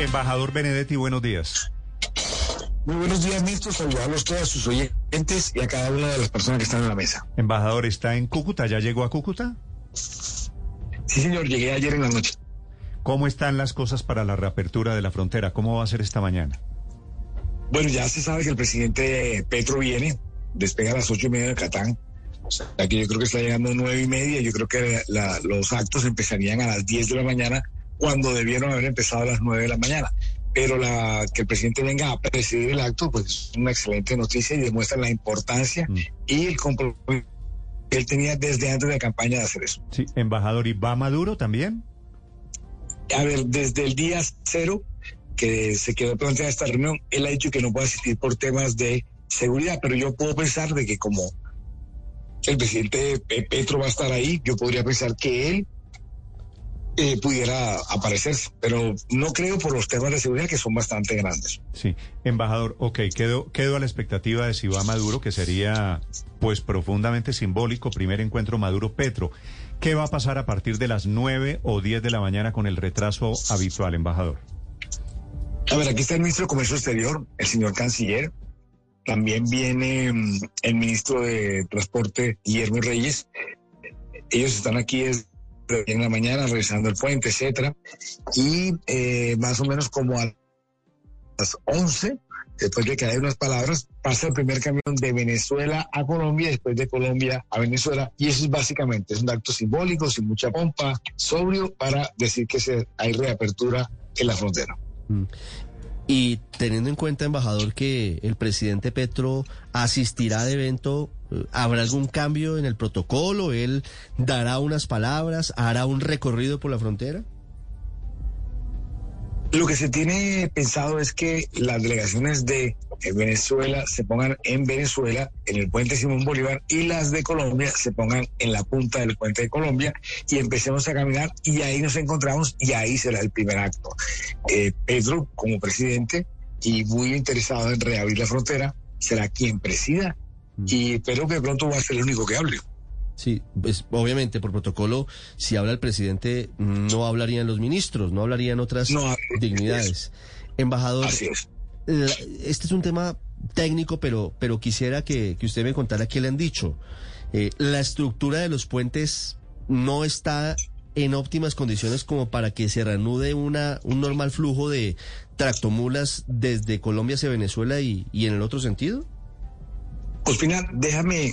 Embajador Benedetti, buenos días. Muy buenos días, Néstor. Saludarlos a todos sus oyentes y a cada una de las personas que están en la mesa. Embajador, ¿está en Cúcuta? ¿Ya llegó a Cúcuta? Sí, señor, llegué ayer en la noche. ¿Cómo están las cosas para la reapertura de la frontera? ¿Cómo va a ser esta mañana? Bueno, ya se sabe que el presidente Petro viene, despega a las ocho y media de Catán. Aquí yo creo que está llegando a nueve y media. Yo creo que los actos empezarían a las diez de la mañana, cuando debieron haber empezado a las nueve de la mañana. Pero la, que el presidente venga a presidir el acto, pues es una excelente noticia y demuestra la importancia mm. y el compromiso que él tenía desde antes de la campaña de hacer eso. Sí, embajador, ¿y va Maduro también? A ver, desde el día cero que se quedó planteada esta reunión, él ha dicho que no puede asistir por temas de seguridad, pero yo puedo pensar de que como el presidente Petro va a estar ahí, yo podría pensar que él eh, pudiera aparecerse, pero no creo por los temas de seguridad que son bastante grandes. Sí, embajador, ok, quedo, quedo a la expectativa de si va Maduro, que sería pues profundamente simbólico, primer encuentro Maduro-Petro. ¿Qué va a pasar a partir de las 9 o 10 de la mañana con el retraso habitual, embajador? A ver, aquí está el ministro de Comercio Exterior, el señor canciller. También viene mm, el ministro de Transporte, Guillermo Reyes. Ellos están aquí en la mañana revisando el puente, etcétera. Y eh, más o menos como a las 11, después de que hay unas palabras, pasa el primer camión de Venezuela a Colombia, después de Colombia a Venezuela. Y eso es básicamente, es un acto simbólico, sin mucha pompa, sobrio, para decir que se, hay reapertura en la frontera. Y teniendo en cuenta, embajador, que el presidente Petro asistirá al evento, eh, ¿habrá algún cambio en el protocolo? ¿Él dará unas palabras? ¿Hará un recorrido por la frontera? Lo que se tiene pensado es que las delegaciones de Venezuela se pongan en Venezuela, en el puente Simón Bolívar, y las de Colombia se pongan en la punta del puente de Colombia y empecemos a caminar y ahí nos encontramos y ahí será el primer acto. Eh, Pedro, como presidente y muy interesado en reabrir la frontera, será quien presida mm. y espero que pronto va a ser el único que hable. Sí, pues obviamente por protocolo, si habla el presidente, no hablarían los ministros, no hablarían otras dignidades. Embajador, este es un tema técnico, pero, pero quisiera que, usted me contara qué le han dicho. Eh, la estructura de los puentes no está en óptimas condiciones como para que se reanude una, un normal flujo de tractomulas desde Colombia hacia Venezuela y, y en el otro sentido? Ospina, déjame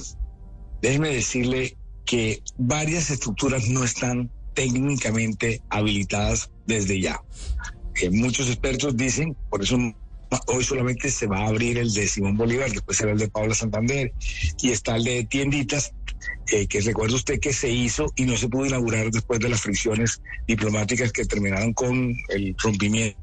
déjeme decirle que varias estructuras no están técnicamente habilitadas desde ya. Eh, muchos expertos dicen, por eso hoy solamente se va a abrir el de Simón Bolívar, después será el de Paula Santander y está el de tienditas, eh, que recuerda usted que se hizo y no se pudo inaugurar después de las fricciones diplomáticas que terminaron con el rompimiento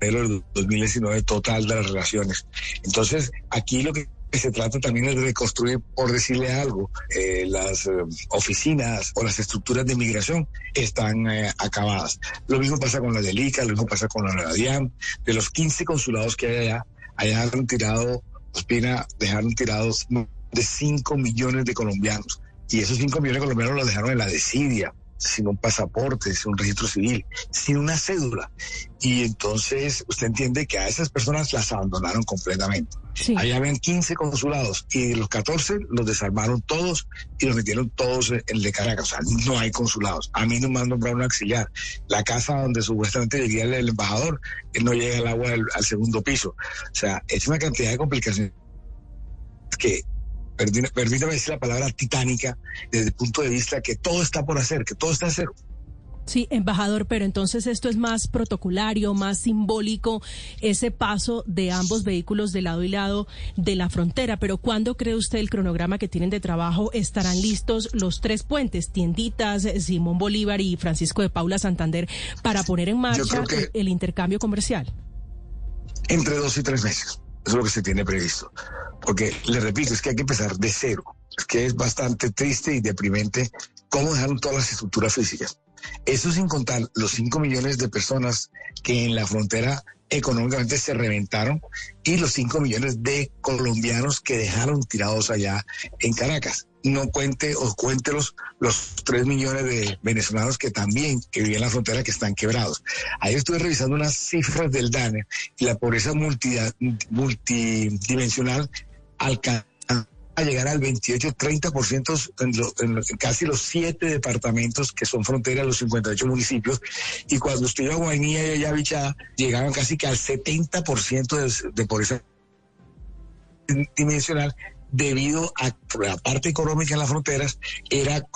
del 2019 total de las relaciones. Entonces, aquí lo que se trata también de reconstruir, por decirle algo, eh, las eh, oficinas o las estructuras de migración están eh, acabadas. Lo mismo pasa con la del ICA, lo mismo pasa con la Radiam. De los 15 consulados que hay allá, allá han tirado, Ospina, dejaron tirados de 5 millones de colombianos. Y esos 5 millones de colombianos los dejaron en la desidia sin un pasaporte, sin un registro civil, sin una cédula. Y entonces usted entiende que a esas personas las abandonaron completamente. Allá habían 15 consulados y de los 14 los desarmaron todos y los metieron todos en el de Caracas. O sea, no hay consulados. A mí no me han nombrado un auxiliar. La casa donde supuestamente vivía el, embajador, no llega el agua al segundo piso. O sea, es una cantidad de complicaciones que permítame decir la palabra titánica, desde el punto de vista que todo está por hacer, que todo está a cero. Sí, embajador, pero entonces esto es más protocolario, más simbólico, ese paso de ambos vehículos de lado y lado de la frontera. Pero ¿cuándo cree usted el cronograma que tienen de trabajo estarán listos los tres puentes, Tienditas, Simón Bolívar y Francisco de Paula Santander, para poner en marcha el intercambio comercial? Entre dos y tres meses. Eso es lo que se tiene previsto. Porque, le repito, es que hay que empezar de cero. Es que es bastante triste y deprimente cómo dejaron todas las estructuras físicas. Eso sin contar los 5 millones de personas que en la frontera económicamente se reventaron y los 5 millones de colombianos que dejaron tirados allá en Caracas. No cuente o cuente los, los 3 millones de venezolanos que también que viven en la frontera que están quebrados. Ahí estuve revisando unas cifras del DANE y la pobreza multidimensional alcanza a llegar al 28-30% en, en, casi los siete departamentos que son frontera de los 58 municipios. Y cuando estuve a Guainía y Ayavichá, llegaban casi que al 70% de, de pobreza dimensional debido a la parte económica en las fronteras, era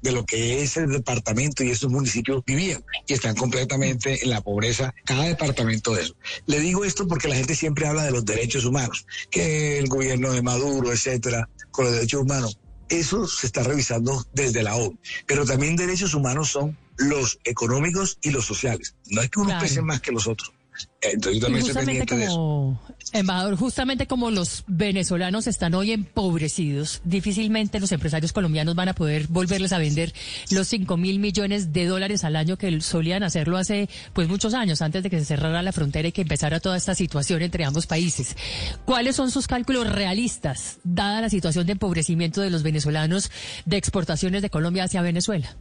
de lo que ese departamento y esos municipios vivían y están completamente en la pobreza, cada departamento de eso. Le digo esto porque la gente siempre habla de los derechos humanos, que el gobierno de Maduro, etcétera, con los derechos humanos. Eso se está revisando desde la ONU, pero también derechos humanos son los económicos y los sociales. No es que uno pese más que los otros. Entonces, justamente como, embajador, justamente como los venezolanos están hoy empobrecidos, difícilmente los empresarios colombianos van a poder volverles a vender los 5 mil millones de dólares al año que solían hacerlo hace pues muchos años, antes de que se cerrara la frontera y que empezara toda esta situación entre ambos países. ¿Cuáles son sus cálculos realistas, dada la situación de empobrecimiento de los venezolanos de exportaciones de Colombia hacia Venezuela?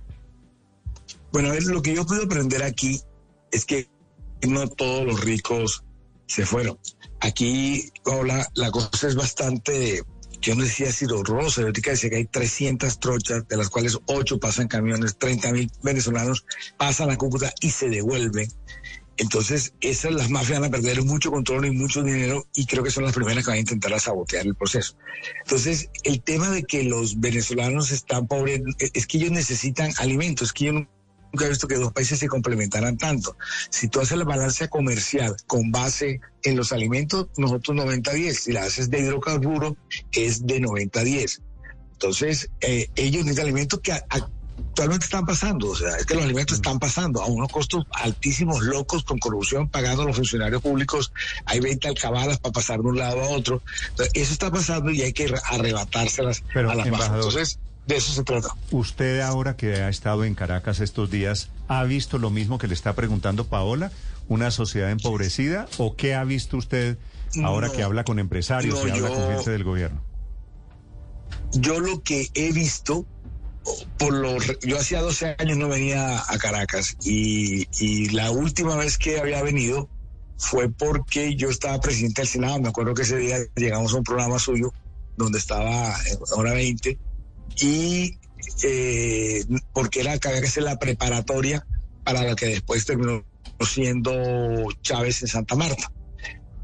Bueno, lo que yo puedo aprender aquí es que no todos los ricos se fueron. Aquí hola, la cosa es bastante, yo no decía si horrorosa, yo te decía que hay 300 trochas, de las cuales 8 pasan camiones, 30 mil venezolanos pasan a Cúcuta y se devuelven. Entonces, esas las mafias van a perder mucho control y mucho dinero y creo que son las primeras que van a intentar sabotear el proceso. Entonces, el tema de que los venezolanos están pobres es que ellos necesitan alimentos, que ellos nunca he visto que dos países se complementaran tanto. Si tú haces la balanza comercial con base en los alimentos, nosotros 90-10. Si la haces de hidrocarburo, es de 90-10. Entonces, eh, ellos necesitan alimentos que actualmente están pasando. O sea, es que los alimentos están pasando a unos costos altísimos, locos, con corrupción, pagando a los funcionarios públicos. Hay 20 alcabalas para pasar de un lado a otro. Entonces, eso está pasando y hay que arrebatárselas a las Entonces, de eso se trata. Usted ahora que ha estado en Caracas estos días, ¿ha visto lo mismo que le está preguntando Paola? ¿Una sociedad empobrecida? ¿O qué ha visto usted ahora que habla con empresarios y habla con gente del gobierno? Yo lo que he visto, por lo, yo hacía 12 años no venía a Caracas y, y la última vez que había venido fue porque yo estaba presidente del Senado. Me acuerdo que ese día llegamos a un programa suyo donde estaba en hora 20 y eh, porque era hacer la preparatoria para la que después terminó siendo Chávez en Santa Marta.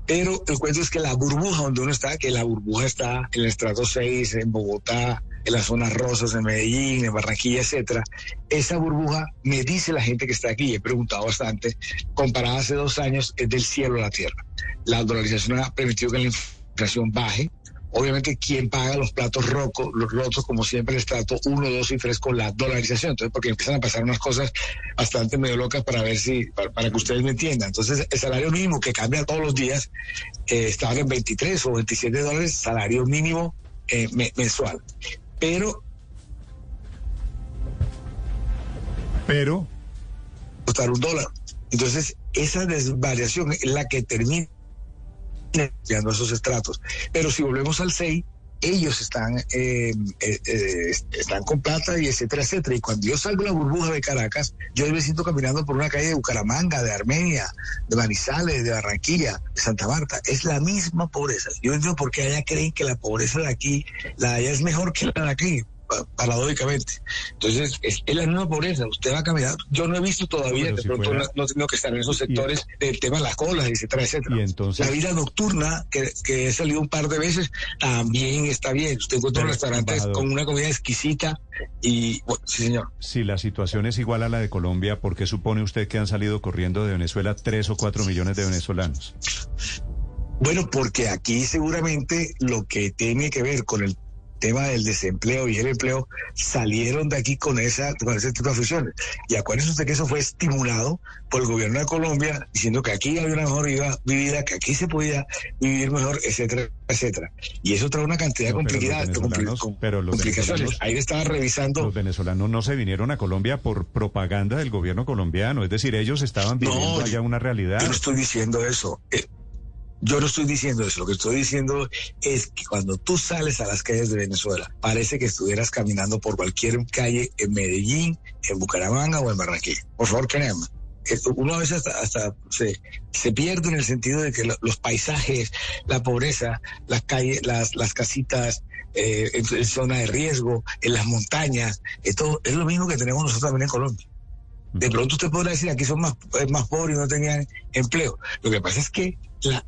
Pero el cuento es que la burbuja donde uno está, que la burbuja está en el estrato 6, en Bogotá, en las zonas rosas, en Medellín, en Barranquilla, etcétera. Esa burbuja, me dice la gente que está aquí, he preguntado bastante, comparada hace dos años, es del cielo a la tierra. La dolarización ha permitido que la inflación baje, Obviamente, ¿quién paga los platos rocos, los rotos, como siempre, el estrato 1, 2 y 3 con la dolarización? Entonces, porque empiezan a pasar unas cosas bastante medio locas para ver si, para, que ustedes me entiendan. Entonces, el salario mínimo que cambia todos los días eh, estaba en 23 o 27 dólares, salario mínimo eh, mensual. Pero. Pero. Costar un dólar. Entonces, esa desvariación es la que termina a esos estratos. Pero si volvemos al SEI, ellos están, eh, eh, eh, están con plata y etcétera, etcétera. Y cuando yo salgo de la burbuja de Caracas, yo me siento caminando por una calle de Bucaramanga, de Armenia, de Manizales, de Barranquilla, de Santa Marta. Es la misma pobreza. Yo entiendo por qué allá creen que la pobreza de aquí, la de allá es mejor que la de aquí paradójicamente. Entonces, es, la misma pobreza. Usted va a caminar. Yo no he visto todavía, de pronto no, tengo que estar en esos sectores del tema de las colas, etcétera, etcétera. la vida nocturna, que, que, he salido un par de veces, también está bien. Usted encuentra restaurantes con una comida exquisita y, sí, señor. Si la situación es igual a la de Colombia, ¿por qué supone usted que han salido corriendo de Venezuela tres o cuatro millones de venezolanos? Bueno, porque aquí seguramente lo que tiene que ver con el tema del desempleo y el empleo salieron de aquí con, esa, con ese tipo de aficiones. Y acuérdense usted que eso fue estimulado por el gobierno de Colombia, diciendo que aquí había una mejor vida, que aquí se podía vivir mejor, etcétera, etcétera. Y eso trae una cantidad de complicaciones. Ahí estaba revisando. Los venezolanos no se vinieron a Colombia por propaganda del gobierno colombiano, es decir, ellos estaban viviendo allá una realidad. Yo no estoy diciendo eso. Eh, Yo no estoy diciendo eso, lo que estoy diciendo es que cuando tú sales a las calles de Venezuela, parece que estuvieras caminando por cualquier calle en Medellín, en Bucaramanga o en Barranquilla. Por favor, créanme. Uno a veces hasta, se, se, pierde en el sentido de que los paisajes, la pobreza, las calles, las, casitas, eh, en, zona de riesgo, en las montañas, esto es lo mismo que tenemos nosotros también en Colombia. De pronto usted podrá decir aquí son más, más pobres y no tenían empleo. Lo que pasa es que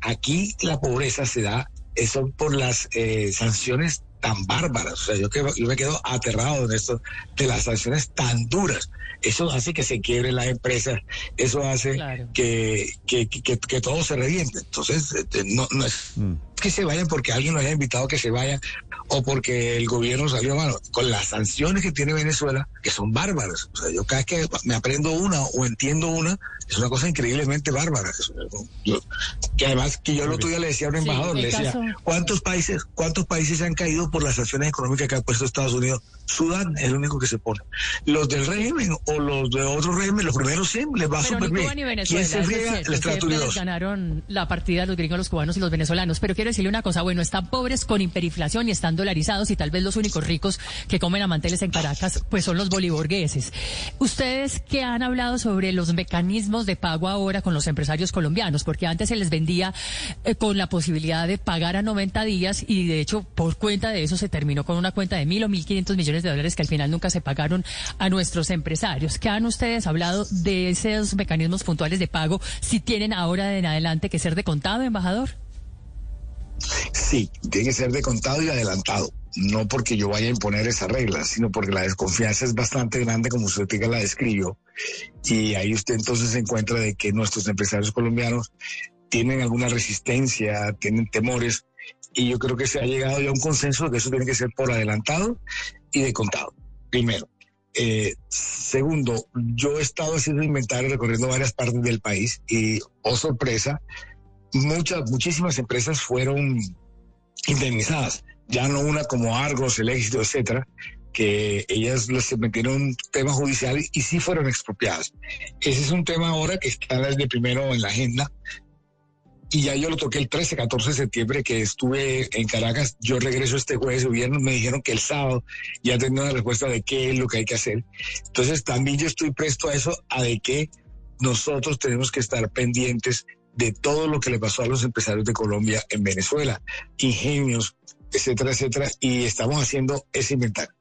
aquí la pobreza se da eso por las eh, sanciones tan bárbaras. O sea, yo, que, yo me quedo aterrado en esto de las sanciones tan duras. Eso hace que se quiebre la empresa, eso hace que, que, que, que, todo se reviente. Entonces, este, no, no es mm. Que se vayan porque alguien los haya invitado a que se vayan o porque el gobierno salió malo. Con las sanciones que tiene Venezuela, que son bárbaras. O sea, yo cada vez que me aprendo una o entiendo una, es una cosa increíblemente bárbara. que además, que yo el otro día le decía a un embajador, le decía, ¿cuántos países, cuántos países han caído por las sanciones económicas que ha puesto Estados Unidos? Sudán es el único que se pone. Los del régimen o los de otro régimen, los primeros 100 les va súper bien. ¿Quién se friega? El ganaron la partida los gringos, los cubanos y los venezolanos. Pero quiero decirle una cosa, bueno, están pobres con hiperinflación y están dolarizados y tal vez los únicos ricos que comen a en Caracas, pues son los boliburgueses. Ustedes que han hablado sobre los mecanismos de pago ahora con los empresarios colombianos, porque antes se les vendía eh, con la posibilidad de pagar a 90 días y de hecho por cuenta de eso se terminó con una cuenta de mil o mil quinientos millones de dólares que al final nunca se pagaron a nuestros empresarios. ¿Qué han ustedes hablado de esos mecanismos puntuales de pago si tienen ahora en adelante que ser de contado, embajador? Sí, tiene que ser de contado y adelantado. No porque yo vaya a imponer esa regla, sino porque la desconfianza es bastante grande, como usted la describió. Y ahí usted entonces se encuentra de que nuestros empresarios colombianos tienen alguna resistencia, tienen temores. Y yo creo que se ha llegado ya a un consenso de que eso tiene que ser por adelantado y de contado. Primero. Eh, segundo, yo he estado haciendo inventario recorriendo varias partes del país y, oh sorpresa, muchas, muchísimas empresas fueron indemnizadas, ya no una como Argos, el éxito, etcétera, que ellas les metieron un tema judicial y sí fueron expropiadas. Ese es un tema ahora que está desde primero en la agenda. Y ya yo lo toqué el 13, 14 de septiembre que estuve en Caracas. Yo regreso este jueves de viernes. Me dijeron que el sábado ya tendré una respuesta de qué es lo que hay que hacer. Entonces también yo estoy presto a eso, a de que nosotros tenemos que estar pendientes de todo lo que le pasó a los empresarios de Colombia en Venezuela, ingenios, etcétera, etcétera, y estamos haciendo ese inventario.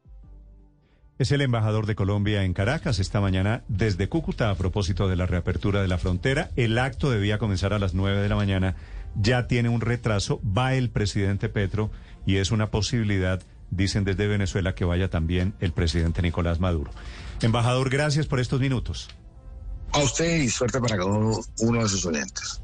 Es el embajador de Colombia en Caracas esta mañana desde Cúcuta a propósito de la reapertura de la frontera. El acto debía comenzar a las nueve de la mañana, ya tiene un retraso, va el presidente Petro y es una posibilidad, dicen desde Venezuela, que vaya también el presidente Nicolás Maduro. Embajador, gracias por estos minutos. A usted y suerte para cada uno, uno de sus oyentes.